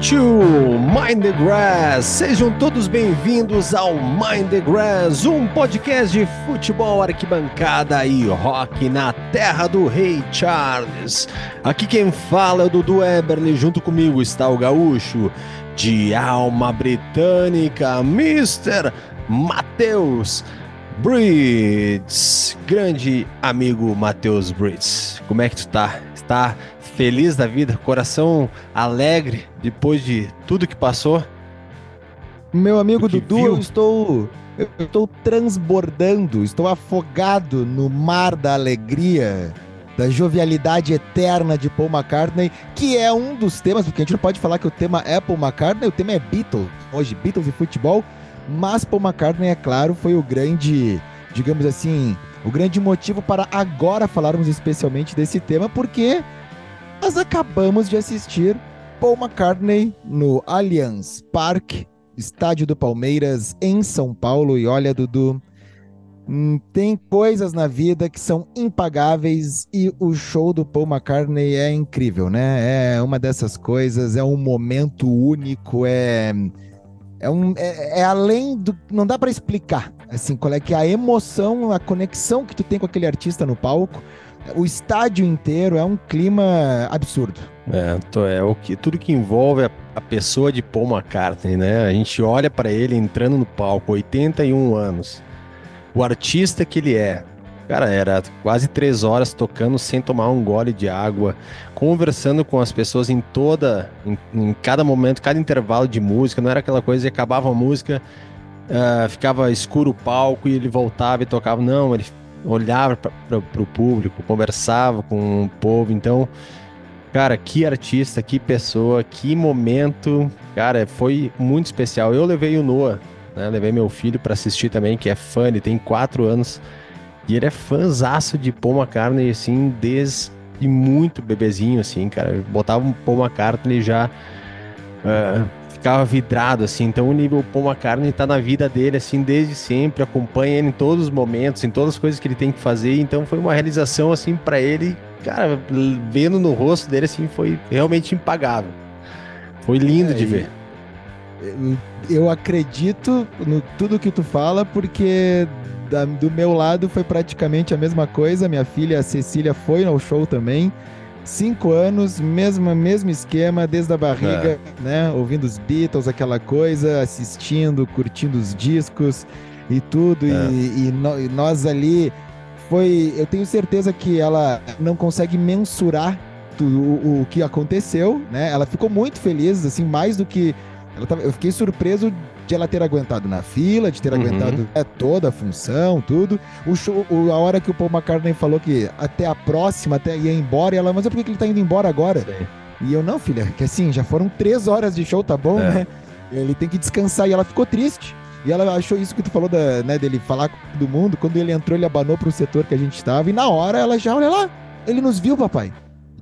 To Mind the Grass. Sejam todos bem-vindos ao Mind the Grass, um podcast de futebol, arquibancada e rock na terra do Rei Charles. Aqui quem fala é o Dudu Eberle, junto comigo está o gaúcho de alma britânica, Mr. Matheus Brits. Grande amigo Matheus Brits. Como é que tu tá? Está feliz da vida, coração alegre depois de tudo que passou? Meu amigo Dudu, viu? eu estou eu estou transbordando, estou afogado no mar da alegria, da jovialidade eterna de Paul McCartney, que é um dos temas, porque a gente não pode falar que o tema é Paul McCartney, o tema é Beatles, hoje Beatles e futebol, mas Paul McCartney, é claro, foi o grande, digamos assim, o grande motivo para agora falarmos especialmente desse tema, porque nós acabamos de assistir Paul McCartney no Allianz Parque, estádio do Palmeiras, em São Paulo. E olha, Dudu, hum, tem coisas na vida que são impagáveis e o show do Paul McCartney é incrível, né? É uma dessas coisas, é um momento único, é. É, um, é, é além do. Não dá para explicar, assim, qual é que é a emoção, a conexão que tu tem com aquele artista no palco o estádio inteiro é um clima absurdo. É, é o que tudo que envolve a, a pessoa de Paul McCartney, né? A gente olha para ele entrando no palco, 81 anos. O artista que ele é. Cara, era quase três horas tocando sem tomar um gole de água, conversando com as pessoas em toda, em, em cada momento, cada intervalo de música. Não era aquela coisa que acabava a música, uh, ficava escuro o palco e ele voltava e tocava. Não, ele olhava para o público, conversava com o povo. Então, cara, que artista, que pessoa, que momento. Cara, foi muito especial. Eu levei o Noah, né? Levei meu filho para assistir também, que é fã, ele tem quatro anos. E ele é fãzaço de Paul McCartney, assim, desde muito bebezinho, assim, cara. botava um Paul McCartney já. Uh, ficava vidrado, assim. Então o nível Paul McCartney tá na vida dele, assim, desde sempre, acompanha ele em todos os momentos, em todas as coisas que ele tem que fazer. Então foi uma realização, assim, para ele, cara, vendo no rosto dele, assim, foi realmente impagável. Foi lindo é, de ver. Eu acredito no tudo que tu fala, porque da, do meu lado foi praticamente a mesma coisa. Minha filha, a Cecília, foi ao show também. Cinco anos, mesmo, mesmo esquema, desde a barriga, é. né? Ouvindo os Beatles, aquela coisa, assistindo, curtindo os discos e tudo. É. E, e, no, e nós ali foi. Eu tenho certeza que ela não consegue mensurar o, o, que aconteceu, né? Ela ficou muito feliz, assim, mais do que. Tava, eu fiquei surpreso de ela ter aguentado na fila, de ter uhum. aguentado é, toda a função, tudo. O show, o, a hora que o Paul McCartney falou que até a próxima, até ia embora, e ela, mas é por que ele tá indo embora agora? Sim. E eu, não, filha, que assim, já foram três horas de show, tá bom, é. né? Ele tem que descansar. E ela ficou triste. E ela achou isso que tu falou da, né, dele falar com todo mundo. Quando ele entrou, ele abanou pro setor que a gente estava. E na hora ela já, olha lá, ele nos viu, papai.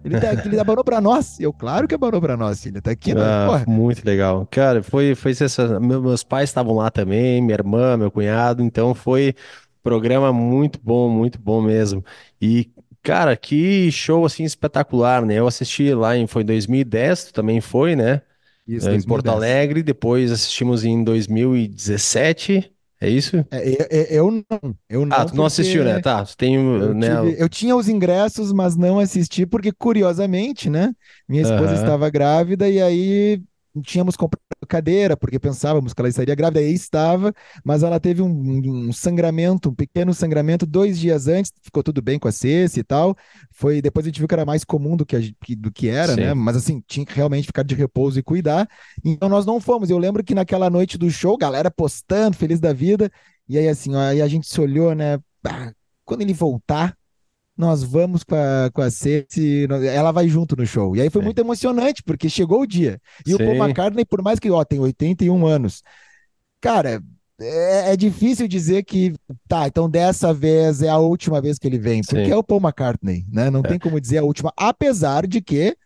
Ele, tá, ele abanou pra nós. Eu, claro que abanou pra nós, filha. Tá aqui, né? ah, Muito legal. Cara, foi, foi sensacional. Meus pais estavam lá também, minha irmã, meu cunhado. Então foi programa muito bom, muito bom mesmo. E, cara, que show, assim, espetacular, né? Eu assisti lá em, foi 2010, também foi, né? Isso, em 2010. Porto Alegre. Depois assistimos em 2017. É isso? É, eu, eu, não. Eu não. Ah, tu não assistiu, né? Tá. Tem, eu, né? Tive, eu tinha os ingressos, mas não assisti porque, curiosamente, né? Minha esposa uhum. estava grávida e aí tínhamos comprado cadeira, porque pensávamos que ela estaria grávida, e estava, mas ela teve um, um, sangramento, um pequeno sangramento, dois dias antes, ficou tudo bem com a cesse e tal, foi, depois a gente viu que era mais comum do que, a, do que era, né? Sim. né, mas assim, tinha que realmente ficar de repouso e cuidar, então nós não fomos, eu lembro que naquela noite do show, galera postando, feliz da vida, e aí assim, ó, aí a gente se olhou, né, quando ele voltar, nós vamos com a, com a ela vai junto no show. E aí foi é. muito emocionante, porque chegou o dia. E Sim. o Paul McCartney, por mais que, ó, tem 81 anos, cara, é, é, difícil dizer que, tá, então dessa vez é a última vez que ele vem, porque Sim. é o Paul McCartney, né? Não é. tem como dizer a última, apesar de que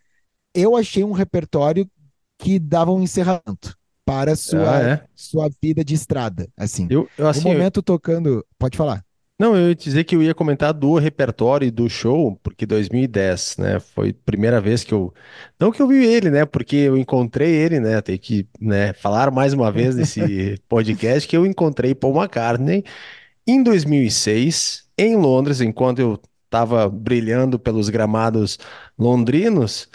eu achei um repertório que dava um encerramento para a sua, ah, é? sua vida de estrada, assim. Eu, eu assim, o momento eu... tocando, pode falar. Não, eu ia dizer que eu ia comentar do repertório e do show, porque 2010, né, foi a primeira vez que eu, não que eu vi ele, né, porque eu encontrei ele, né, tem que, né, falar mais uma vez nesse podcast que eu encontrei Paul McCartney em 2006, em Londres, enquanto eu estava brilhando pelos gramados londrinos,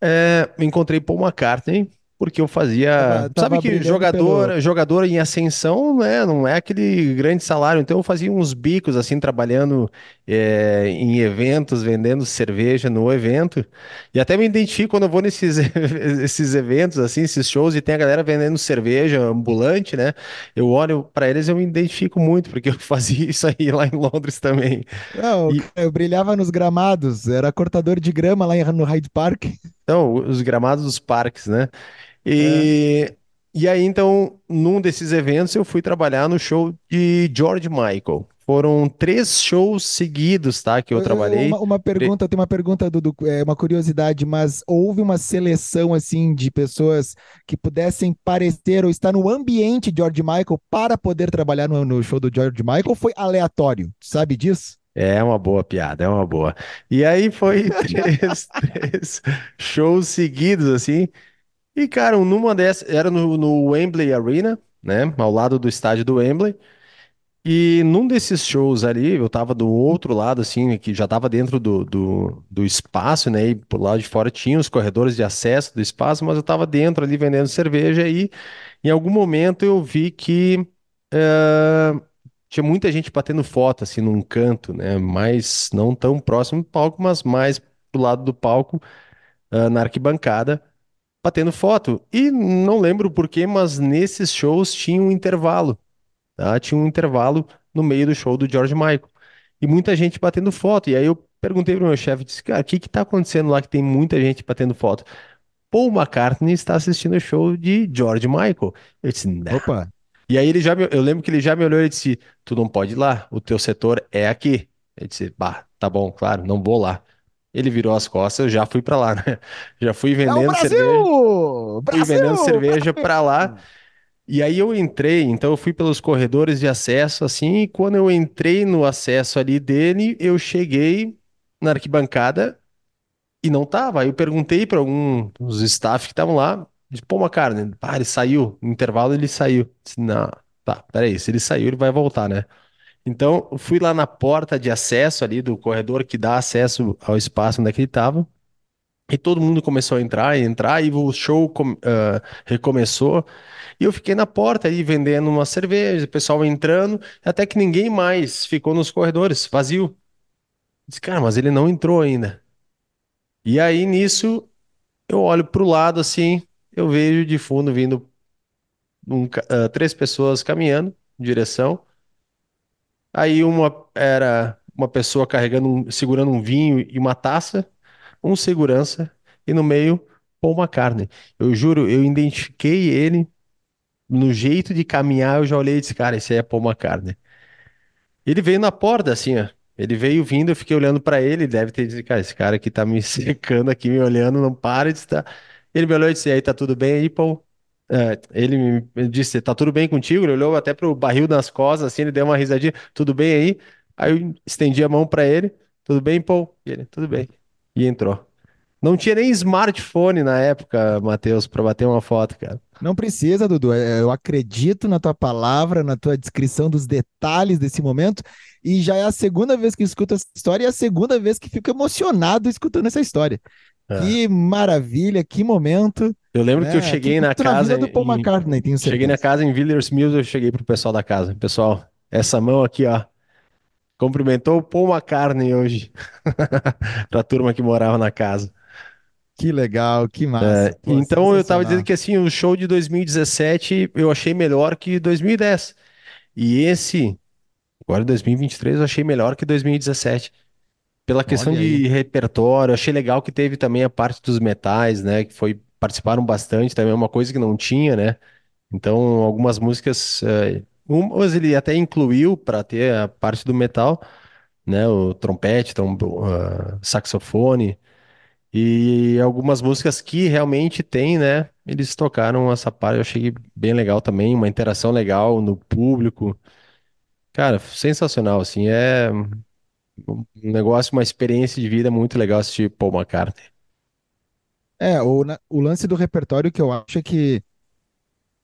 é, encontrei Paul McCartney porque eu fazia, Tava, sabe tava que brilhando pelo. jogador, jogador em ascensão, né, não é aquele grande salário, então eu fazia uns bicos assim trabalhando é, em eventos, vendendo cerveja no evento, e até me identifico quando eu vou nesses esses eventos assim, esses shows e tem a galera vendendo cerveja ambulante, né? Eu olho para eles e eu me identifico muito porque eu fazia isso aí lá em Londres também. Não, E eu brilhava nos gramados, era cortador de grama lá no Hyde Park. então, os gramados dos parques, né? É. E, e aí, então, num desses eventos, eu fui trabalhar no show de George Michael. Foram três shows seguidos, tá? Que eu trabalhei. Uma, uma pergunta, tem uma pergunta, Dudu, é uma curiosidade, mas houve uma seleção assim de pessoas que pudessem parecer ou estar no ambiente de George Michael para poder trabalhar no, no show do George Michael ou foi aleatório? Sabe disso? É uma boa piada, é uma boa. E aí foi três, três shows seguidos, assim. E, cara, numa dessas, era no, no Wembley Arena, né? Ao lado do estádio do Wembley. E num desses shows ali, eu tava do outro lado, assim, que já tava dentro do, do, do espaço, né? E por lado de fora tinha os corredores de acesso do espaço, mas eu tava dentro ali vendendo cerveja e em algum momento eu vi que eh, tinha muita gente batendo foto, assim, num canto, né? Mas não tão próximo do palco, mas mais do lado do palco, ah, na arquibancada, batendo foto. E não lembro por quê, mas nesses shows tinha um intervalo tá? Tinha um intervalo no meio do show do George Michael. E muita gente batendo foto. E aí eu perguntei pro meu chefe, disse, cara, o que que tá acontecendo lá que tem muita gente batendo foto? Paul McCartney está assistindo o show de George Michael. Eu disse, não. Opa, E aí ele já me, eu lembro que ele já me olhou e disse, tu não pode ir lá, o teu setor é aqui. Eu disse, bah, tá bom, claro, não vou lá. Ele virou as costas, eu já fui pra lá, né? Já fui é vendendo cerveja, Brasil! fui vendendo cerveja pra lá e aí eu entrei, então eu fui pelos corredores de acesso assim, e quando eu entrei no acesso ali dele, eu cheguei na arquibancada e não tava. Aí eu perguntei para algum dos staff que estavam lá, de pô, uma carne, ah, ele saiu, no intervalo ele saiu. Disse, não, tá, peraí, se ele saiu, ele vai voltar, né? Então, eu fui lá na porta de acesso ali do corredor que dá acesso ao espaço onde é que ele tava. E todo mundo começou a entrar e entrar, e o show com- ah, recomeçou. E eu fiquei na porta aí vendendo uma cerveja, o pessoal entrando, até que ninguém mais ficou nos corredores, vazio. Disse, cara, mas ele não entrou ainda. E aí nisso eu olho pro lado assim, eu vejo de fundo vindo um ah, três pessoas caminhando em direção. Aí uma era uma pessoa carregando, um- segurando um vinho e uma taça, um segurança, e no meio Paul McCartney. Eu juro, eu identifiquei ele no jeito de caminhar, eu já olhei e disse, cara, esse aí é Paul McCartney. Ele veio na porta, assim, ó. Ele veio vindo, eu fiquei olhando pra ele, deve ter dito, cara, esse cara aqui tá me secando aqui, me olhando, não para de estar. Ele me olhou e disse, aí, tá tudo bem aí, Paul? É, ele me disse, tá tudo bem contigo? Ele olhou até pro barril nas costas, assim, ele deu uma risadinha, tudo bem aí? Aí eu estendi a mão pra ele, tudo bem, Paul? E ele, tudo bem. E entrou. Não tinha nem smartphone na época, Matheus, pra bater uma foto, cara. Não precisa, Dudu. É, Eu acredito na tua palavra, na tua descrição dos detalhes desse momento. E já é a segunda vez que escuto essa história e a segunda vez que fico emocionado escutando essa história. É. Que maravilha, que momento, Eu lembro que eu né? cheguei na na casa vida do Paul em, McCartney, tenho Cheguei na certeza. casa em Villiers Mills, eu cheguei pro pessoal da casa. Pessoal, essa mão aqui, ó, cumprimentou o Paul McCartney hoje, pra turma que morava na casa. Que legal, que massa. Pô, Então eu tava dizendo que assim, o show de 2017 eu achei melhor que 2010. E esse, agora 2023, eu achei melhor que 2017. Pela questão Olha aí. de repertório, achei legal que teve também a parte dos metais, né, que foi participaram bastante, também é uma coisa que não tinha, né? Então, algumas músicas, eh, umas ele até incluiu para ter a parte do metal, né? O trompete, trombo, ah, saxofone e algumas músicas que realmente tem, né? Eles tocaram essa parte, eu achei bem legal também, uma interação legal no público. Cara, sensacional, assim, é um negócio, uma experiência de vida muito legal assistir Paul McCartney. É, o, na- o lance do repertório que eu acho é que,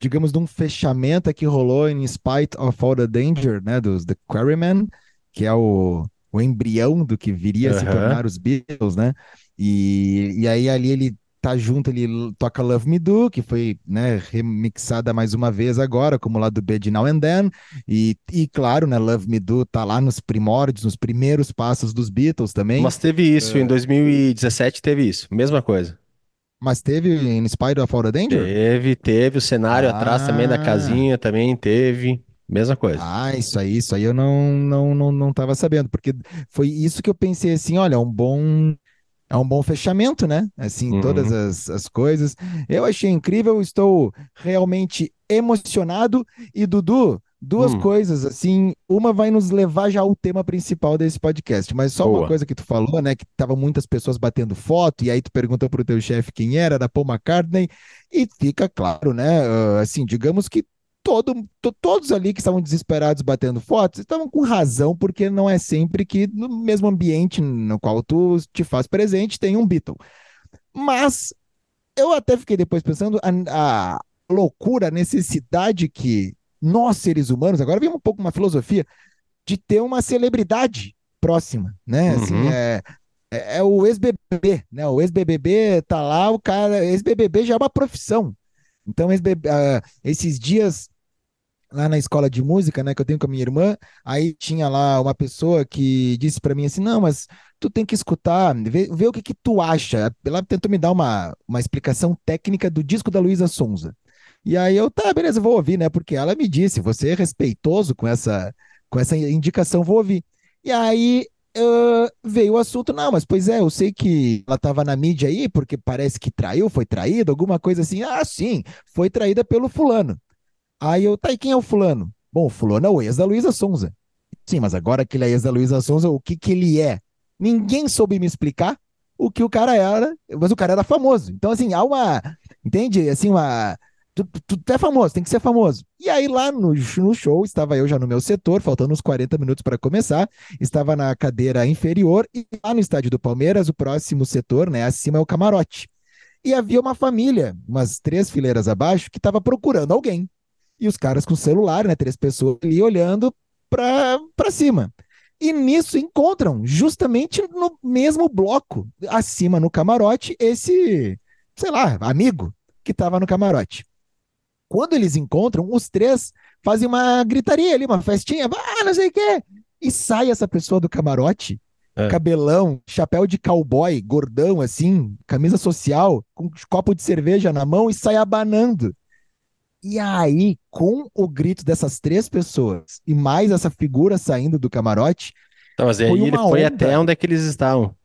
digamos, de um fechamento que rolou em Spite of All the Danger, né, dos The Quarrymen, que é o, o embrião do que viria a se Aham. tornar os Beatles, né? E, e aí ali ele tá junto, ele toca Love Me Do, que foi, né, remixada mais uma vez agora, como lá do B de Now and Then, e, e claro, né, Love Me Do tá lá nos primórdios, nos primeiros passos dos Beatles também, Mas teve isso, em 2017 teve isso, mesma coisa. mas teve em Spite of All the Danger? Teve, teve o cenário atrás também da Ah, casinha, também teve, mesma coisa. ah, isso aí, isso aí eu não, não, não, não tava sabendo, porque foi isso que eu pensei assim, olha, é um bom, é um bom fechamento, né? Assim, todas Uhum. as, as coisas. Eu achei incrível, estou realmente emocionado. E Dudu, duas Hum, coisas, assim, uma vai nos levar já ao tema principal desse podcast, mas só uma boa. coisa que tu falou, né? Que tava muitas pessoas batendo foto, e aí tu perguntou pro teu chefe quem era, da Paul McCartney, e fica claro, né? ah, assim, digamos que todo, to- todos ali que estavam desesperados batendo fotos estavam com razão, porque não é sempre que no mesmo ambiente no qual tu te faz presente tem um Beatle. Mas eu até fiquei depois pensando a, a loucura, a necessidade que nós, seres humanos, agora vem um pouco uma filosofia, de ter uma celebridade próxima, né? Assim, Uhum. é, é, é o ex-BBB, né? O ex-BBB tá lá, o cara, ex-BBB já é uma profissão. Então, ah, esses dias lá na escola de música, né, que eu tenho com a minha irmã, aí tinha lá uma pessoa que disse para mim assim, não, mas tu tem que escutar, ver, ver o que que tu acha. Ela tentou me dar uma, uma explicação técnica do disco da Luísa Sonza. E aí eu, tá, beleza, vou ouvir, né, porque ela me disse, você é respeitoso com essa, com essa indicação, vou ouvir. E aí ah, veio o assunto, não, mas pois é, eu sei que ela estava na mídia aí, porque parece que traiu, foi traída, alguma coisa assim. Ah, sim, foi traída pelo fulano. Aí eu, tá, e quem é o fulano? Bom, o fulano é o ex da Luísa Sonza. Sim, mas agora que ele é ex da Luísa Sonza, o que que ele é? Ninguém soube me explicar o que o cara era, mas o cara era famoso. Então, assim, há uma, entende? Assim, uma... Tu, tu, tu é famoso, tem que ser famoso. E aí lá no, no show, estava eu já no meu setor, faltando uns 40 minutos para começar, estava na cadeira inferior e lá no estádio do Palmeiras, o próximo setor, né, acima é o camarote. E havia uma família, umas três fileiras abaixo, que estava procurando alguém e os caras com celular, né? Três pessoas ali olhando para para cima. E nisso encontram, justamente no mesmo bloco, acima no camarote, esse, sei lá, amigo que estava no camarote. Quando eles encontram, os três fazem uma gritaria ali, uma festinha, ah, não sei o quê. E sai essa pessoa do camarote, É. cabelão, chapéu de cowboy, gordão assim, camisa social, com um copo de cerveja na mão e sai abanando. E aí, com o grito dessas três pessoas e mais essa figura saindo do camarote, Tá, mas foi aí ele uma foi até onda. onde é que eles estavam,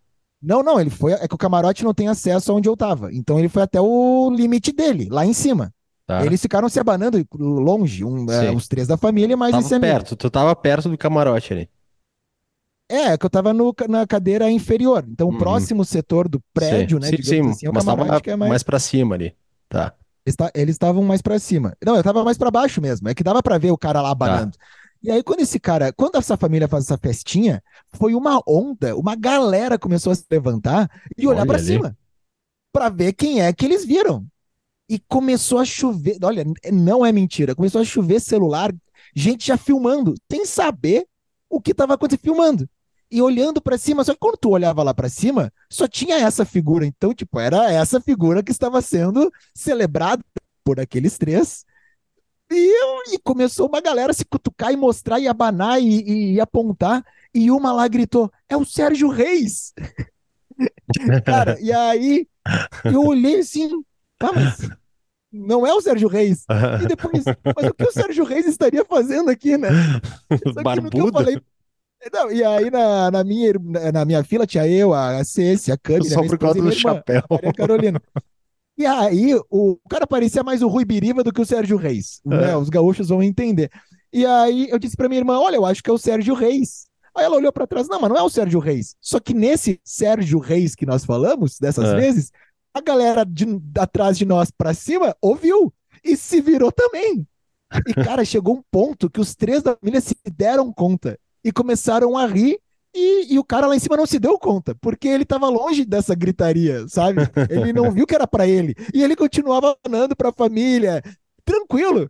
Não, não, ele foi. É que o camarote não tem acesso aonde eu tava. Então ele foi até o limite dele, lá em cima. tá? Eles ficaram se abanando longe, um, é, Sim. os três da família, mais Tava esse amigo. perto, tu tava perto do camarote ali. É, é que eu tava no, na cadeira inferior. Então, o Uhum. próximo setor do Sim, prédio, né, sim, sim, assim, é o mas tava é mais. mais pra cima ali. Tá, Eles ta- Eles estavam mais pra cima. Não, eu tava mais pra baixo mesmo. É que dava pra ver o cara lá tá. abanando. E aí, quando esse cara, quando essa família faz essa festinha, foi uma onda, uma galera começou a se levantar e olhar ali. cima pra ver quem é que eles viram. E começou a chover. Olha, não é mentira. Começou a chover celular, gente já filmando, sem saber o que tava acontecendo, filmando. E olhando pra cima, só que quando tu olhava lá pra cima, só tinha essa figura. Então, tipo, era essa figura que estava sendo celebrada por aqueles três. E, e começou uma galera a se cutucar e mostrar e abanar e, e- e apontar. E uma lá gritou: É o Sérgio Reis! Cara, e aí eu olhei assim, tá, mas não é o Sérgio Reis. E depois, mas o que o Sérgio Reis estaria fazendo aqui, né? Só que no que eu falei. Não, e aí na, na, minha, na minha fila tinha eu, a Ceci, a Cami, né, Só por causa do chapéu. Maria Carolina. E aí o, o cara parecia mais o Rui Biriva do que o Sérgio Reis, né? É. Os gaúchos vão entender. E aí eu disse pra minha irmã, olha, eu acho que é o Sérgio Reis. Aí ela olhou pra trás, não, mas não é o Sérgio Reis. Só que nesse Sérgio Reis que nós falamos, dessas É. vezes, a galera de, atrás de nós pra cima ouviu e se virou também. E, cara, chegou um ponto que os três da família se deram conta e começaram a rir. E, e o cara lá em cima não se deu conta, porque ele estava longe dessa gritaria, sabe? Ele não viu que era para ele. E ele continuava falando para a família, tranquilo.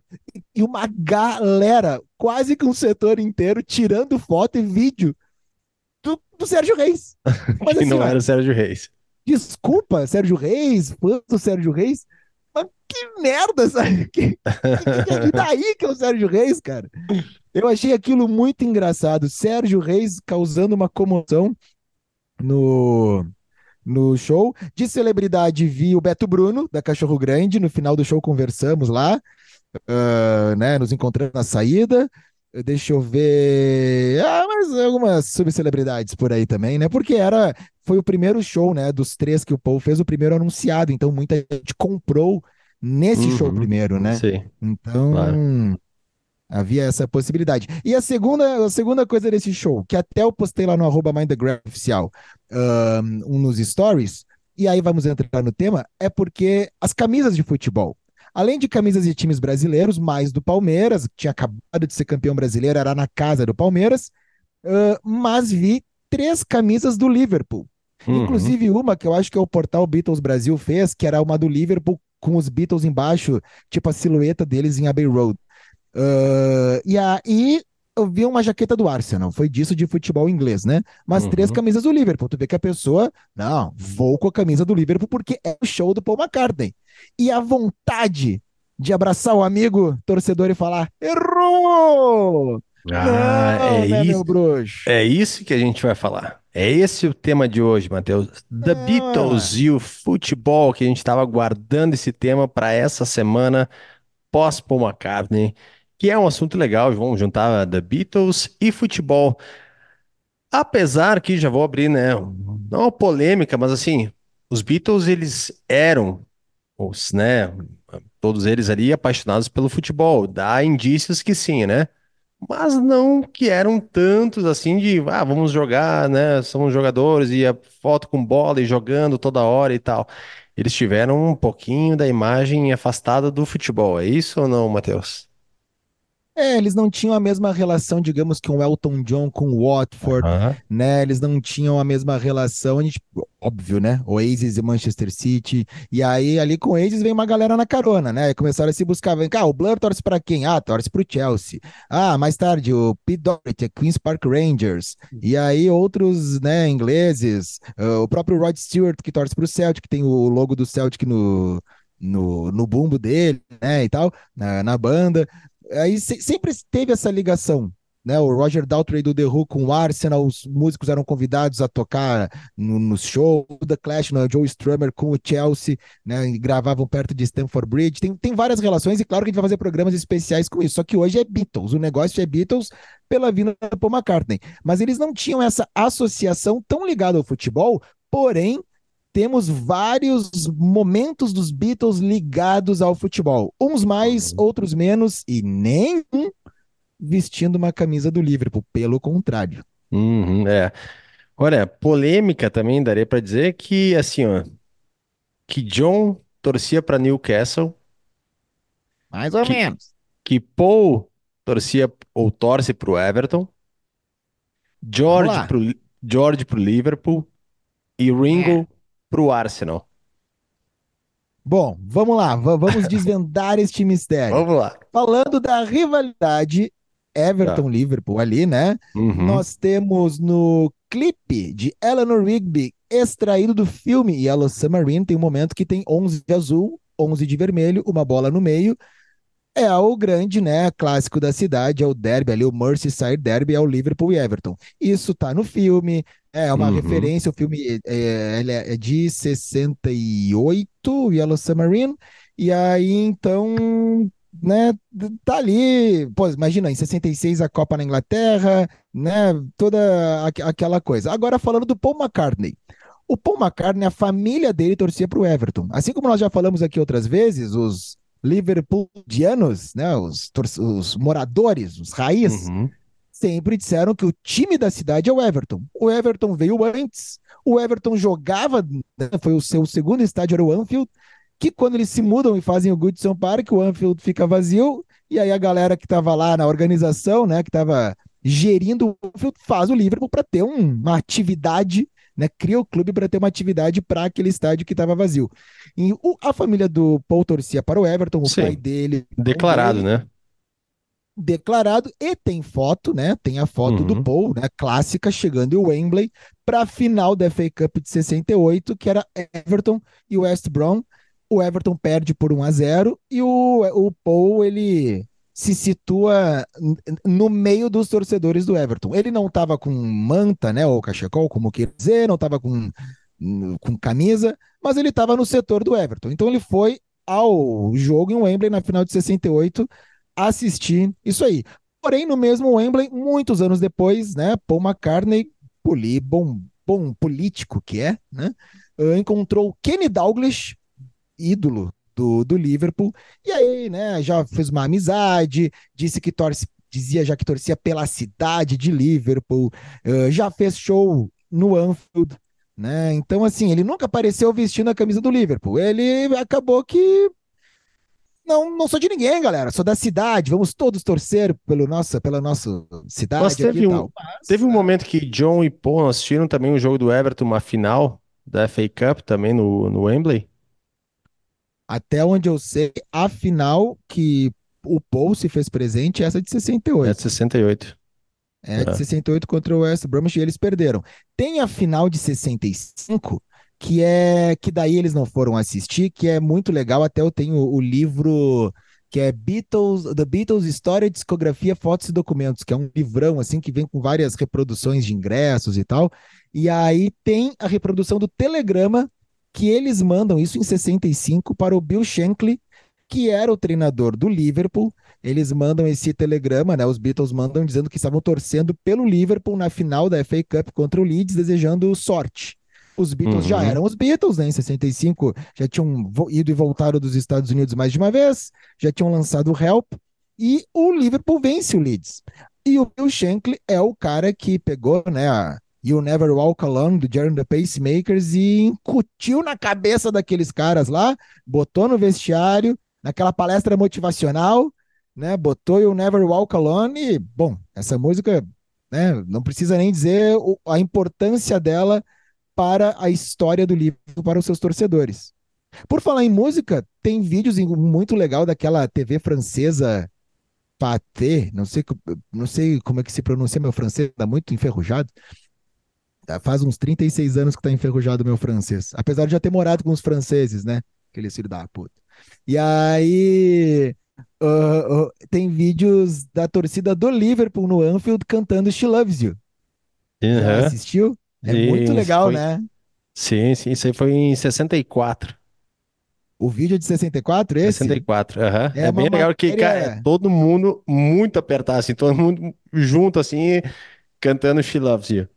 E uma galera, quase que um setor inteiro, tirando foto e vídeo do, do Sérgio Reis. Mas, assim, não era o Sérgio Reis. Desculpa, Sérgio Reis, fã do Sérgio Reis, que merda, sabe? Que, que, que, daí que é o Sérgio Reis, cara? Eu achei aquilo muito engraçado. Sérgio Reis causando uma comoção no, no show. De celebridade, vi o Beto Bruno, da Cachorro Grande. No final do show conversamos lá, uh, né? Nos encontramos na saída. Deixa eu ver. Ah, mas algumas subcelebridades por aí também, né? Porque era. Foi o primeiro show, né? Dos três que o Paul fez, o primeiro anunciado. Então muita gente comprou nesse uhum, show primeiro, né? Sim. Então. Claro. Havia essa possibilidade. E a segunda, a segunda coisa desse show, que até eu postei lá no arroba oficial, um, nos stories, e aí vamos entrar no tema, é porque as camisas de futebol. Além de camisas de times brasileiros, mais do Palmeiras, que tinha acabado de ser campeão brasileiro, era na casa do Palmeiras, uh, mas vi três camisas do Liverpool. Uhum. Inclusive uma que eu acho que é o portal Beatles Brasil fez, que era uma do Liverpool com os Beatles embaixo, tipo a silhueta deles em Abbey Road. Uh, e aí eu vi uma jaqueta do Arsenal, foi disso de futebol inglês, né? Mas uhum. três camisas do Liverpool. Tu vê que a pessoa, não, vou com a camisa do Liverpool porque é o show do Paul McCartney e a vontade de abraçar o amigo torcedor e falar: errou! Ah, Não, é, né, isso, meu bruxo? é isso que a gente vai falar. É esse o tema de hoje, Matheus. The ah. Beatles e o futebol, que a gente estava guardando esse tema para essa semana pós-Paul McCartney, que é um assunto legal. Vamos juntar The Beatles e futebol. Apesar que já vou abrir, né? Não uma polêmica, mas assim, os Beatles eles eram os, né, todos eles ali apaixonados pelo futebol. Dá indícios que sim, né? Mas não que eram tantos assim de, ah, vamos jogar, né? Somos jogadores e a foto com bola e jogando toda hora e tal. Eles tiveram um pouquinho da imagem afastada do futebol. É isso ou não, Matheus? É, eles não tinham a mesma relação, digamos, que o Elton John com o Watford, né? Eles não tinham a mesma relação, a gente, óbvio, né? Oasis e Manchester City. E aí, ali com o Oasis, vem uma galera na carona, né? Começaram a se buscar. Vem cá, o Blur torce para quem? Ah, torce pro Chelsea. Ah, mais tarde, o Pete Doherty, é Queen's Park Rangers. E aí, outros, né, ingleses. Uh, o próprio Rod Stewart, que torce pro Celtic, que tem o logo do Celtic no, no, no bumbo dele, né, e tal, na, na banda aí se, sempre teve essa ligação. Né, o Roger Daltrey do The Who com o Arsenal, os músicos eram convidados a tocar no, no show, The Clash, no Joe Strummer com o Chelsea, né, gravavam perto de Stamford Bridge, tem, tem várias relações e claro que a gente vai fazer programas especiais com isso, só que hoje é Beatles, o negócio é Beatles pela vinda do Paul McCartney, mas eles não tinham essa associação tão ligada ao futebol, porém temos vários momentos dos Beatles ligados ao futebol. Uns mais, uhum. outros menos, e nenhum vestindo uma camisa do Liverpool, pelo contrário. Uhum, é. Olha, polêmica também daria para dizer que assim, ó, que John torcia para Newcastle, mais ou que, menos. Que Paul torcia ou torce para o Everton, George pro George pro Liverpool e Ringo é pro Arsenal? Bom, vamos lá, vamos desvendar este mistério. Vamos lá. Falando da rivalidade Everton-Liverpool tá. ali, né? Uhum. Nós temos no clipe de Eleanor Rigby, extraído do filme Yellow Submarine, tem um momento que tem 11 de azul, 11 de vermelho, uma bola no meio. É o grande, né, clássico da cidade, é o derby ali, o Merseyside Derby, é o Liverpool e Everton. Isso tá no filme, é uma uhum. referência, o filme é, é, é de 68, Yellow Submarine, e aí então, né, tá ali, pô, imagina, em 66 a Copa na Inglaterra, né, toda aquela coisa. Agora falando do Paul McCartney. O Paul McCartney, a família dele torcia para o Everton. Assim como nós já falamos aqui outras vezes, os Liverpoolianos, né, os, os moradores, os raiz, uhum sempre disseram que o time da cidade é o Everton. O Everton veio antes, o Everton jogava, né, foi o seu segundo estádio, era o Anfield, que quando eles se mudam e fazem o Goodson Park, o Anfield fica vazio, E aí a galera que estava lá na organização, né, que estava gerindo o Anfield, faz o Liverpool para ter um, uma atividade, né, cria o clube para ter uma atividade para aquele estádio que estava vazio. E o, a família do Paul torcia para o Everton, o Sim. pai dele. Declarado, dele, né? declarado e tem foto, né? Tem a foto Uhum. do Paul, né? Clássica chegando em Wembley para a final da FA Cup de 68, que era Everton e West Brom. O Everton perde por 1 a 0 e o, o Paul ele se situa no meio dos torcedores do Everton. Ele não estava com manta, né, ou cachecol, como quer dizer, não estava com com camisa, mas ele estava no setor do Everton. Então ele foi ao jogo em Wembley na final de 68 assistir isso aí. Porém, no mesmo Wembley, muitos anos depois, né, Paul McCartney, poli, bom, bom político que é, né, uh, encontrou Kenny Dalglish, ídolo do, do Liverpool, e aí, né, já fez uma amizade, disse que torce, dizia já que torcia pela cidade de Liverpool, uh, já fez show no Anfield, né? Então, assim, ele nunca apareceu vestindo a camisa do Liverpool. Ele acabou que não, não sou de ninguém, galera. Sou da cidade. Vamos todos torcer pelo nossa, pela nossa cidade Mas teve um-. Mas, Teve um né, momento que John e Paul assistiram também o jogo do Everton, uma final da FA Cup também no, no Wembley. Até onde eu sei, a final que o Paul se fez presente é essa de É 68. de 68. É de É. 68 contra o West Bromwich e eles perderam. Tem a final de 65, que é que daí eles não foram assistir, que é muito legal. Até eu tenho o livro que é Beatles, The Beatles História, Discografia, Fotos e Documentos, que é um livrão assim que vem com várias reproduções de ingressos e tal. E aí tem a reprodução do telegrama que eles mandam isso em 65 para o Bill Shankly, que era o treinador do Liverpool. Eles mandam esse telegrama, né? Os Beatles mandam dizendo que estavam torcendo pelo Liverpool na final da FA Cup contra o Leeds, desejando sorte. Os Beatles já Uhum. eram os Beatles, né? Em 65 já tinham ido e voltado dos Estados Unidos mais de uma vez, já tinham lançado o Help e o Liverpool vence o Leeds. E o Bill Shankly é o cara que pegou, né, a You Never Walk Alone do Jerry and the Pacemakers e incutiu na cabeça daqueles caras lá, botou no vestiário, naquela palestra motivacional, né, botou You Never Walk Alone e, bom, essa música, né, não precisa nem dizer a importância dela para a história do livro, para os seus torcedores. Por falar em música, tem vídeos muito legal daquela TV francesa Pathé, não sei, não sei como é que se pronuncia meu francês, tá muito enferrujado. Tá, Faz uns 36 anos que tá enferrujado o meu francês. Apesar de já ter morado com os franceses, né? Aquele filho da puta. E aí ah, ah, tem vídeos da torcida do Liverpool no Anfield cantando She Loves You. Já Uhum. assistiu? É Sim, muito legal, foi- né? Sim, sim, isso aí foi em 64. O vídeo é de 64, esse? 64, aham. É É bem legal que, cara, é todo mundo muito apertado, assim, todo mundo junto, assim, cantando She Loves You.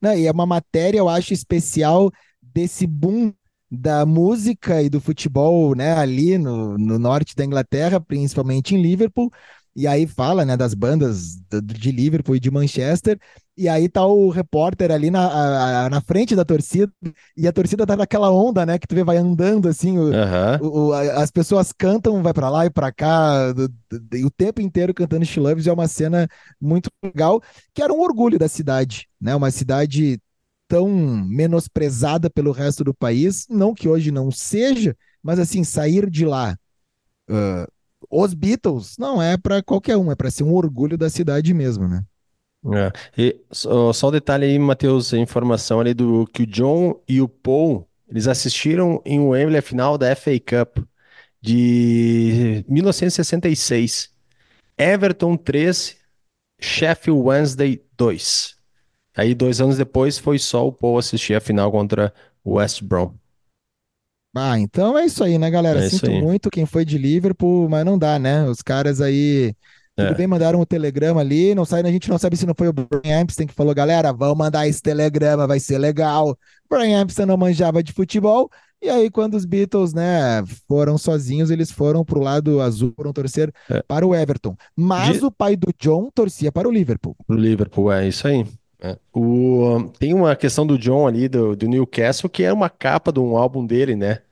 Não, e é uma matéria, eu acho, especial desse boom da música e do futebol, né, ali no, no norte da Inglaterra, principalmente em Liverpool. E aí fala, né, das bandas de Liverpool e de Manchester. E aí tá o repórter ali na, na frente da torcida, e a torcida tá naquela onda, né, que tu vê, vai andando assim, o- Aham. o- as pessoas cantam, vai pra lá e pra cá, do- do- e o tempo inteiro cantando She Loves é uma cena muito legal, que era um orgulho da cidade, né? Uma cidade tão menosprezada pelo resto do país, não que hoje não seja, mas assim, sair de lá, ah, os Beatles, não é pra qualquer um, é pra ser um orgulho da cidade mesmo, né? É. E só, só um detalhe aí, Matheus, a informação ali do que o John e o Paul, eles assistiram em Wembley a final da FA Cup de 1966. Everton 3, Sheffield Wednesday 2. Aí, dois anos depois, foi só o Paul assistir a final contra o West Brom. Ah, então é isso aí, né, galera? É Sinto muito quem foi de Liverpool, mas não dá, né? Os caras aí. Tudo É. bem, mandaram um telegrama ali, não sai, a gente não sabe se não foi o Brian Epstein que falou, galera, vamos mandar esse telegrama, vai ser legal. Brian Epstein não manjava de futebol, e aí quando os Beatles, né, foram sozinhos, eles foram pro lado azul, foram torcer É. para o Everton. Mas De- o pai do John torcia para o Liverpool. Pro Liverpool, é isso aí. É. O, tem uma questão do John ali, do, do Newcastle, que é uma capa de um álbum dele, né?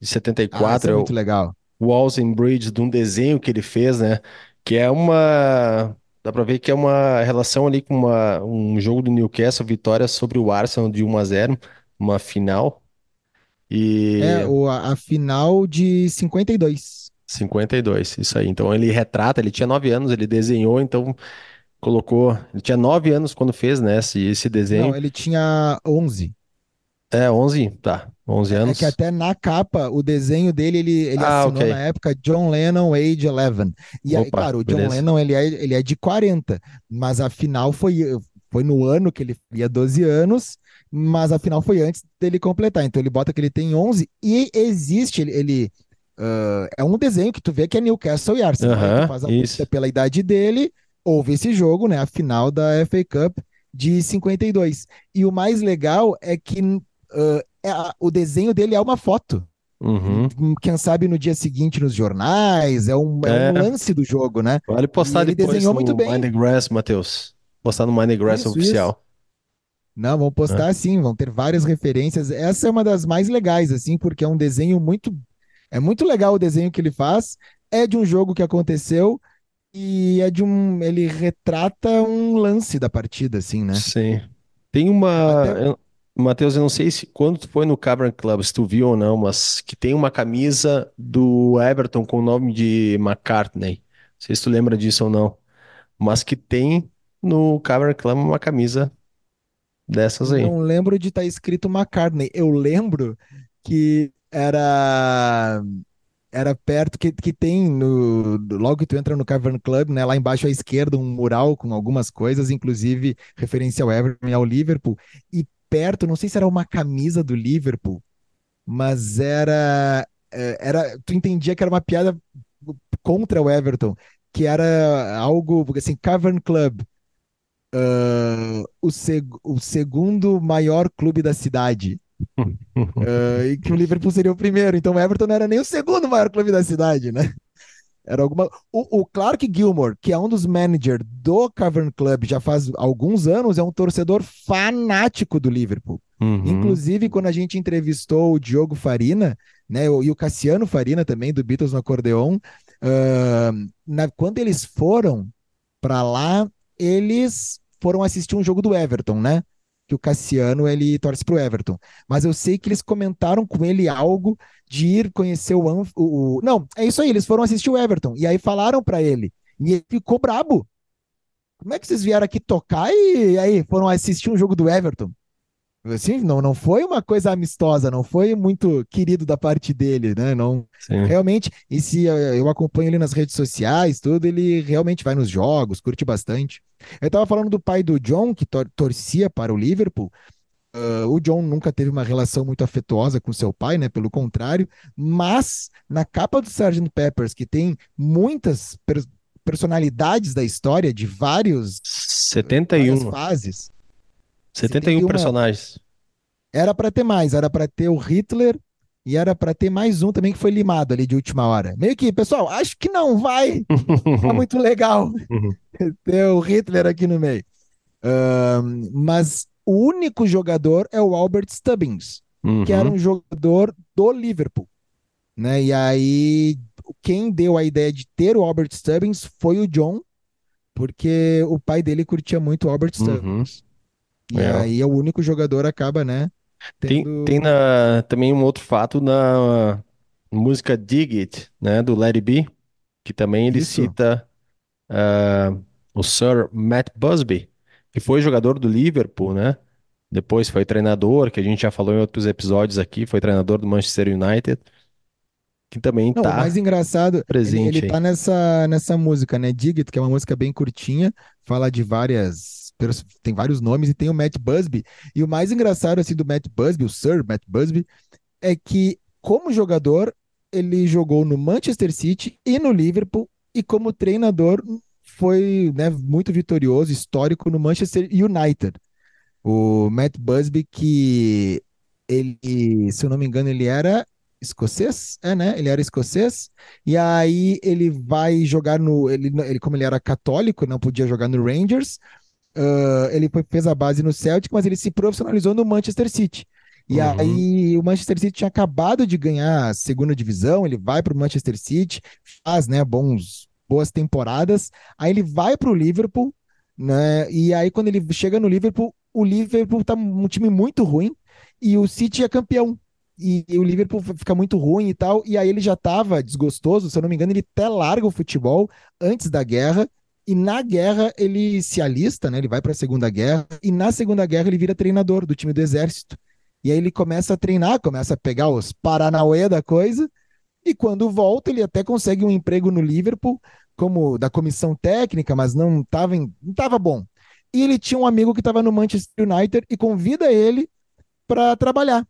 De Ah, 74. isso é é o- muito legal. Walls and Bridges, de um desenho que ele fez, né? Que é uma. Dá pra ver que é uma relação ali com uma, um jogo do Newcastle, vitória sobre o Arsenal de 1 a 0 uma final. É E o, a, a final de 52. 52, isso aí. Então ele retrata, ele tinha 9 anos, ele desenhou, então colocou. Ele tinha 9 anos quando fez, né? Esse, esse Não, desenho. ele tinha 11. É, 11, tá. 11 É, é que anos. até na capa, o desenho dele, ele, ele Ah, assinou na ok. época John Lennon, age 11. E aí, Opa, claro, o John beleza. Lennon, ele é, ele é de 40, mas a final foi, foi no ano que ele ia 12 anos, mas a final foi antes dele completar. Então ele bota que ele tem 11 e existe, ele, ele, ah, é um desenho que tu vê que é Newcastle e Arsenal. Aí tu Aham, faz a conta isso. pela idade dele, houve esse jogo, né, a final da FA Cup de 52. E. E o mais legal é que ah, é a- o desenho dele é uma foto. Uhum. Quem sabe no dia seguinte nos jornais, é um, é um É, lance do jogo, né? vale E postar ele depois desenhou muito no bem. Mindgrass, Matheus. Postar no Mindgrass Isso, isso. oficial. Não, vão postar sim, vão ter várias referências. Essa é uma das mais legais, assim, porque é um desenho muito. É muito legal o desenho que ele faz. É de um jogo que aconteceu e é de um. Ele retrata um lance da partida, assim, né? Sim. Tem uma. Até. Matheus, eu não sei se quando tu foi no Cavern Club, se tu viu ou não, mas que tem uma camisa do Everton com o nome de McCartney. Não sei se tu lembra disso ou não. Mas que tem no Cavern Club uma camisa dessas aí. Não lembro de estar escrito McCartney. Eu lembro que era. Era perto que, que tem no logo que tu entra no Cavern Club, né, lá embaixo à esquerda um mural com algumas coisas, inclusive referência ao Everton e ao Liverpool, e perto, não sei se era uma camisa do Liverpool, mas era é, era tu entendia que era uma piada contra o Everton, que era algo assim, Cavern Club, ah, o, seg o segundo maior clube da cidade. Ah, e que o Liverpool seria o primeiro, então o Everton não era nem o segundo maior clube da cidade, né? Era alguma. O, o Clark Gilmore, que é um dos managers do Cavern Club já faz alguns anos, é um torcedor fanático do Liverpool. Uhum. Inclusive, quando a gente entrevistou o Diogo Farina, né, e o Cassiano Farina também, do Beatles no Acordeon, ah, na- quando eles foram para lá, eles foram assistir um jogo do Everton, né? Que o Cassiano ele torce pro Everton. Mas eu sei que eles comentaram com ele algo de ir conhecer o, Anf- o, o- Não, é isso aí, eles foram assistir o Everton. E aí falaram para ele. E ele ficou brabo. Como é que vocês vieram aqui tocar e aí foram assistir um jogo do Everton? Assim, não, não foi uma coisa amistosa, não foi muito querido da parte dele, né? Não, Sim. realmente, e se eu acompanho ele nas redes sociais, tudo, ele realmente vai nos jogos, curte bastante. Eu tava falando do pai do John, que tor- torcia para o Liverpool. Ah, o John nunca teve uma relação muito afetuosa com seu pai, né? Pelo contrário, mas na capa do Sgt. Peppers, que tem muitas per- personalidades da história de vários, várias 71. fases, 71 71 é personagens. Era para ter mais, era para ter o Hitler e era para ter mais um também que foi limado ali de última hora. Meio que, pessoal, acho que não vai ficar muito legal ter o Hitler aqui no meio. Mas o único jogador é o Albert Stubbins, que era Uhum. um jogador do Liverpool, né? E aí quem deu a ideia de ter o Albert Stubbins foi o John, porque o pai dele curtia muito o Albert Uhum. E É. aí é o único jogador acaba, né, Tem, tendo tem na, também um outro fato na música Dig It, né, do It Be, que também ele isso. cita ah, o Sir Matt Busby, que foi jogador do Liverpool, né? Depois foi treinador, que a gente já falou em outros episódios aqui, foi treinador do Manchester United, que também Não, o mais tá engraçado, ele, ele presente tá aí. nessa, nessa música, né? Dig It, que é uma música bem curtinha, fala de várias. Tem vários nomes e tem o Matt Busby. E o mais engraçado, assim, do Matt Busby, o Sir Matt Busby, é que, como jogador, ele jogou no Manchester City e no Liverpool, e como treinador, foi, né, muito vitorioso, histórico no Manchester United. O Matt Busby, que ele, se eu não me engano, ele era escocês, é, né? Ele era escocês, e aí ele vai jogar no. Ele, ele como ele era católico, não podia jogar no Rangers, ah, ele foi- fez a base no Celtic, mas ele se profissionalizou no Manchester City. E Uhum. aí o Manchester City tinha acabado de ganhar a segunda divisão, ele vai para o Manchester City, faz, né, bons boas temporadas. Aí ele vai para o Liverpool, né? E aí quando ele chega no Liverpool, o Liverpool tá um time muito ruim e o City é campeão. E, e o Liverpool fica muito ruim e tal. E aí ele já estava desgostoso, se eu não me engano, ele até larga o futebol antes da guerra. E na guerra ele se alista, né? Ele vai para a Segunda Guerra. E na Segunda Guerra ele vira treinador do time do Exército. E aí ele começa a treinar, começa a pegar os paranauê da coisa. E quando volta, ele até consegue um emprego no Liverpool, como da comissão técnica, mas não estava não tava bom. E ele tinha um amigo que estava no Manchester United e convida ele para trabalhar.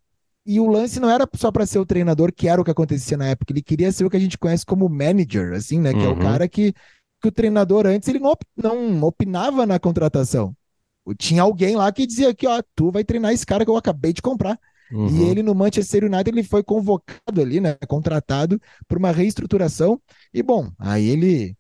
E o lance não era só para ser o treinador, que era o que acontecia na época, ele queria ser o que a gente conhece como manager, assim, né? Que é o Uhum. cara que, que o treinador antes ele não, op- não opinava na contratação. Tinha alguém lá que dizia que, ó, tu vai treinar esse cara que eu acabei de comprar. E Uhum. ele no Manchester United ele foi convocado ali, né, contratado por uma reestruturação. E bom, aí ele,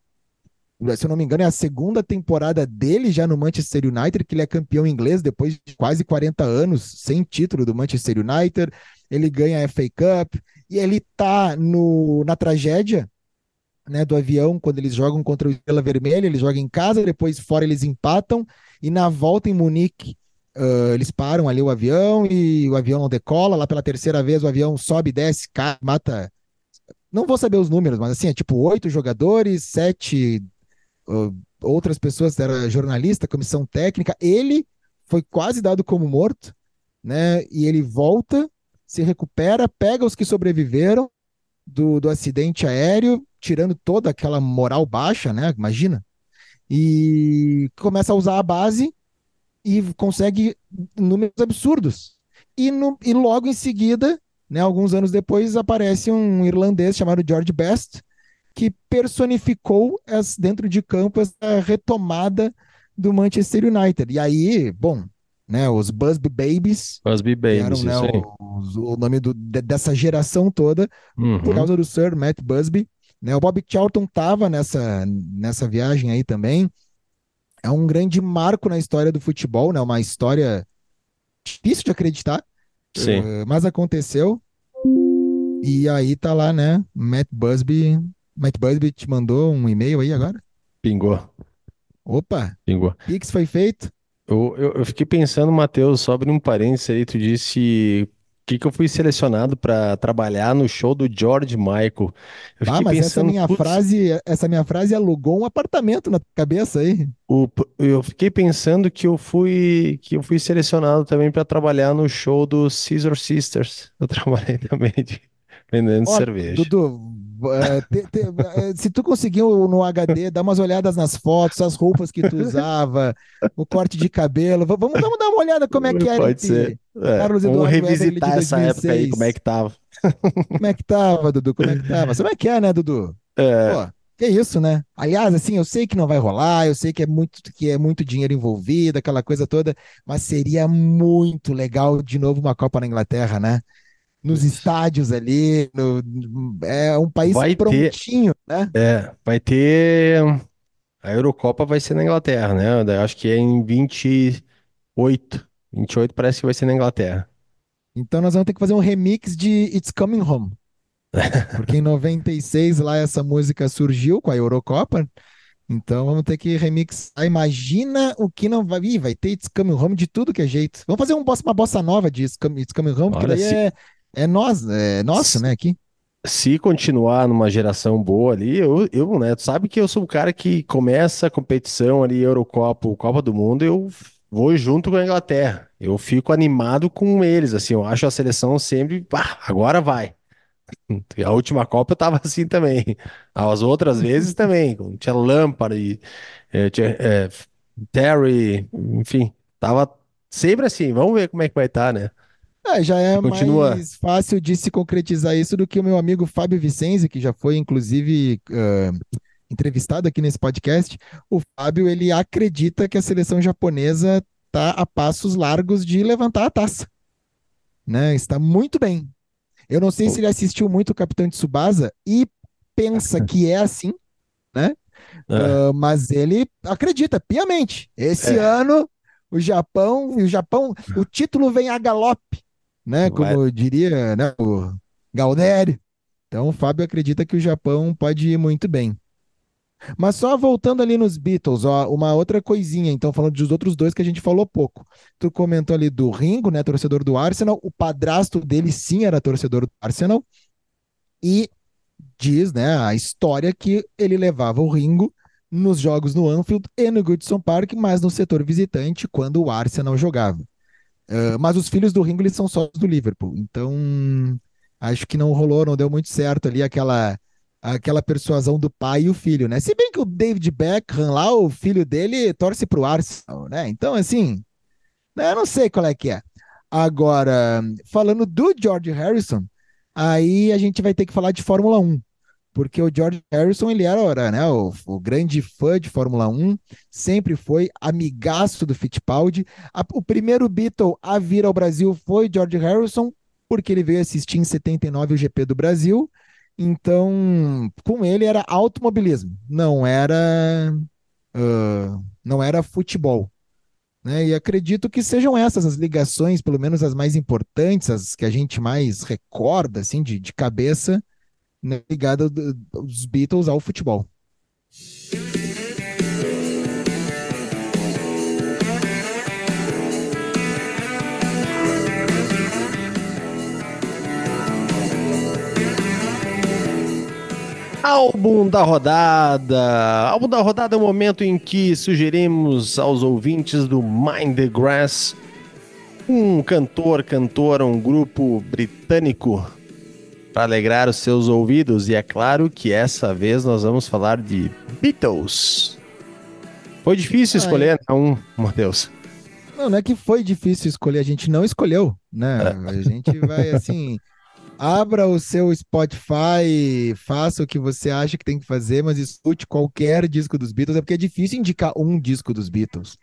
se eu não me engano, é a segunda temporada dele já no Manchester United, que ele é campeão inglês depois de quase 40 anos sem título do Manchester United. Ele ganha a FA Cup e ele tá no, na tragédia né, do avião quando eles jogam contra o Estrela Vermelha, ele joga em casa, depois fora eles empatam e na volta em Munique Uh, eles param ali o avião e o avião não decola. Lá pela terceira vez, o avião sobe, desce, cai, mata. Não vou saber os números, mas assim, é tipo oito jogadores, sete uh, outras pessoas, era jornalista, comissão técnica. Ele foi quase dado como morto, né? E ele volta, se recupera, pega os que sobreviveram do, do acidente aéreo, tirando toda aquela moral baixa, né? Imagina. E começa a usar a base e consegue números absurdos. E, no, e logo em seguida, né, alguns anos depois, aparece um irlandês chamado George Best, que personificou as, dentro de campo essa retomada do Manchester United. E aí, bom, né, os Busby Babies, Busby Babies, eram né, o, o nome do, de, dessa geração toda, por Uhum. causa do Sir Matt Busby. Né, o Bob Charlton estava nessa, nessa viagem aí também é um grande marco na história do futebol, né? Uma história difícil de acreditar, Sim. uh, mas aconteceu. E aí tá lá, né? Matt Busby. Matt Busby te mandou um e-mail aí agora? Pingou, Opa, pingou. Pix foi feito. Eu, eu, eu fiquei pensando, Matheus, abrir um parênteses aí, tu disse que, que eu fui selecionado para trabalhar no show do George Michael. Eu Ah, mas essa pensando, minha putz, frase, essa minha frase alugou um apartamento na cabeça aí. o- eu fiquei pensando que eu fui que eu fui selecionado também para trabalhar no show do Scissor Sisters. Eu trabalhei também de, vendendo Ó, cerveja. Dudu, te- te- eh, se tu conseguiu no HD dar umas olhadas nas fotos, as roupas que tu usava, o corte de cabelo, vamos, vamos dar uma olhada como é que era Pode ser. É, Carlos vamos Eduardo Everly de revisitar essa época aí, 2006. como é que tava. Como é que tava, Dudu? Como é que tava? Sabe como é que é, né, Dudu? É, Pô, que isso, né? Aliás, assim, eu sei que não vai rolar, eu sei que é muito, que é muito dinheiro envolvido, aquela coisa toda, mas seria muito legal de novo uma Copa na Inglaterra, né? Nos estádios ali, no- é um país Vai ter. prontinho, né? é, vai ter. A Eurocopa vai ser na Inglaterra, né? Eu acho que é em 28. 28 parece que vai ser na Inglaterra. Então nós vamos ter que fazer um remix de It's Coming Home. Porque em 96 lá essa música surgiu com a Eurocopa. Então vamos ter que remixar. Imagina o que não vai. Ih, vai ter It's Coming Home de tudo que é jeito. Vamos fazer um bossa- uma bossa nova de It's Coming, It's Coming Home, porque Olha, daí se- é, é nós, é nosso, né? Aqui. Se continuar numa geração boa ali, eu, eu, né? Tu sabe que eu sou o cara que começa a competição ali, Eurocopa, Copa do Mundo, eu vou junto com a Inglaterra. Eu fico animado com eles, assim, eu acho a seleção sempre, pá, agora vai. A última Copa eu tava assim também. As outras vezes também. Tinha Lampard e eh, tinha, eh, Terry, enfim, tava sempre assim. Vamos ver como é que vai estar, né? É, já é Continua. mais fácil de se concretizar isso do que o meu amigo Fábio Vicenzi, que já foi, inclusive, ah, entrevistado aqui nesse podcast. O Fábio, ele acredita que a seleção japonesa está a passos largos de levantar a taça. Né? Está muito bem. Eu não sei se ele assistiu muito o Capitão Tsubasa e pensa que é assim, É, ah, mas ele acredita piamente. Esse É. ano, o Japão, o Japão, o título vem a galope. Né? Vai. Como diria né, o Galdério. Então, o Fábio acredita que o Japão pode ir muito bem. Mas só voltando ali nos Beatles, ó, uma outra coisinha, então, falando dos outros dois que a gente falou pouco. Tu comentou ali do Ringo, né, torcedor do Arsenal, o padrasto dele sim era torcedor do Arsenal, e diz, né, a história que ele levava o Ringo nos jogos no Anfield e no Goodson Park, mas no setor visitante, quando o Arsenal jogava. Uh, mas os filhos do Ringo, eles são sócios do Liverpool, então acho que não rolou, não deu muito certo ali aquela aquela persuasão do pai e o filho, né? Se bem que o David Beckham lá, o filho dele, torce pro Arsenal, né? Então, assim, né, eu não sei qual é que é. Agora, falando do George Harrison, aí a gente vai ter que falar de Fórmula 1, porque o George Harrison, ele era né, o, o grande fã de Fórmula 1, sempre foi amigaço do Fittipaldi. A, o primeiro Beatle a vir ao Brasil foi George Harrison, porque ele veio assistir em 79 o GP do Brasil, então, com ele era automobilismo, não era uh, não era futebol. Né? E acredito que sejam essas as ligações, pelo menos as mais importantes, as que a gente mais recorda assim de, de cabeça, ligada dos Beatles ao futebol. Álbum da rodada. Álbum da rodada é o momento em que sugerimos aos ouvintes do Mind the Grass um cantor, cantora, um grupo britânico para alegrar os seus ouvidos. E é claro que essa vez nós vamos falar de Beatles. Foi difícil escolher Ai. um, Matheus. Não, não é que foi difícil escolher, a gente não escolheu, né? É. A gente vai assim. Abra o seu Spotify, faça o que você acha que tem que fazer, mas escute qualquer disco dos Beatles, é porque é difícil indicar um disco dos Beatles.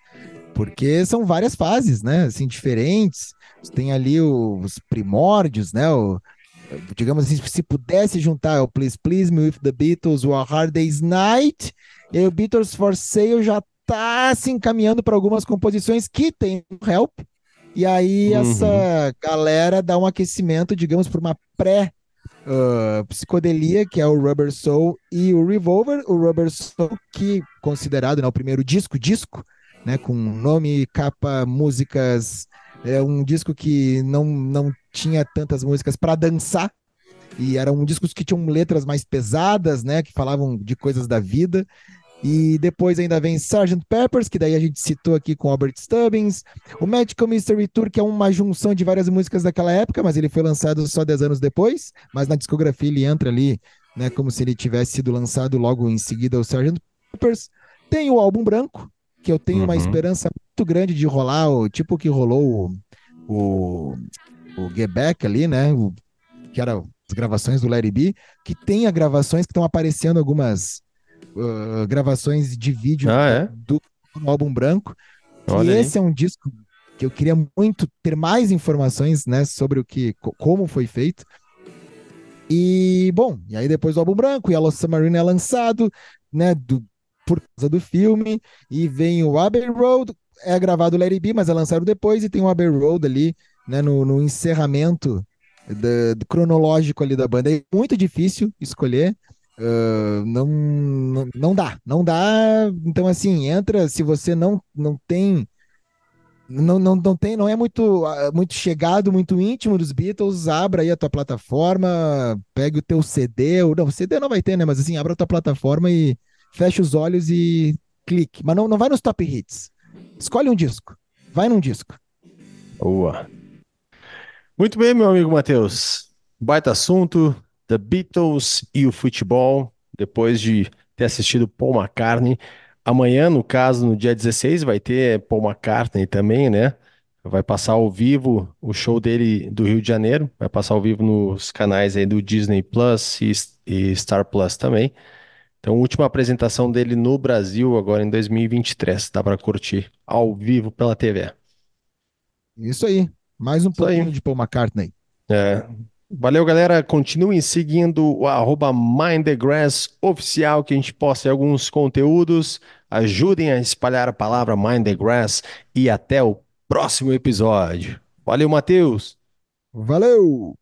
Porque são várias fases, né? Assim, diferentes. Tem ali os primórdios, né? O, digamos assim, se pudesse juntar o Please Please Me With The Beatles, o A Hard Day's Night, e o Beatles For Sale já tá se encaminhando para algumas composições que tem Help, e aí uhum. essa galera dá um aquecimento, digamos, para uma pré uh, psicodelia, que é o Rubber Soul e o Revolver. O Rubber Soul, que considerado né, o primeiro disco, disco, né, com nome, capa, músicas, é um disco que não, não tinha tantas músicas para dançar, e eram discos que tinham letras mais pesadas, né, que falavam de coisas da vida. E depois ainda vem Sgt. Peppers, que daí a gente citou aqui com Albert Stubbins. O Magical Mystery Tour, que é uma junção de várias músicas daquela época, mas ele foi lançado só 10 anos depois. Mas na discografia ele entra ali, né, como se ele tivesse sido lançado logo em seguida o Sgt. Peppers. Tem o álbum branco, que eu tenho uhum. uma esperança muito grande de rolar, o tipo que rolou o, o, o Get Back ali, né? O, que era as gravações do Larry B, que tem gravações que estão aparecendo algumas uh, gravações de vídeo ah, é? do, do, álbum branco. Olha e esse é um disco que eu queria muito ter mais informações, né, sobre o que, como foi feito. E bom, e aí depois do álbum branco, Yellow Submarine é lançado, né, do, por causa do filme, e vem o Abbey Road, é gravado Larry B, mas é lançado depois, e tem o Abbey Road ali, né, no, no encerramento do, do cronológico ali da banda. É muito difícil escolher, Uh, não, não, não dá, não dá. Então, assim, entra. Se você não, não tem. Não, não, não tem, não é muito, muito chegado, muito íntimo dos Beatles, abra aí a tua plataforma, pegue o teu CD, ou não, CD não vai ter, né? Mas assim, abra a tua plataforma e fecha os olhos e clique. Mas não, não vai nos top hits. Escolhe um disco. Vai num disco. Boa. Muito bem, meu amigo Matheus. Baita assunto. The Beatles e o futebol, depois de ter assistido Paul McCartney. Amanhã, no caso, no dia 16, vai ter Paul McCartney também, né? Vai passar ao vivo o show dele do Rio de Janeiro, vai passar ao vivo nos canais aí do Disney Plus e, e Star Plus também. Então, última apresentação dele no Brasil agora em 2023, dá para curtir ao vivo pela TV. Isso aí, mais um Isso pouquinho aí. de Paul McCartney. É, Valeu, galera. Continuem seguindo o arroba MindTheGrass oficial, que a gente posta alguns conteúdos. Ajudem a espalhar a palavra Mind the Grass e até o próximo episódio. Valeu, Matheus. Valeu!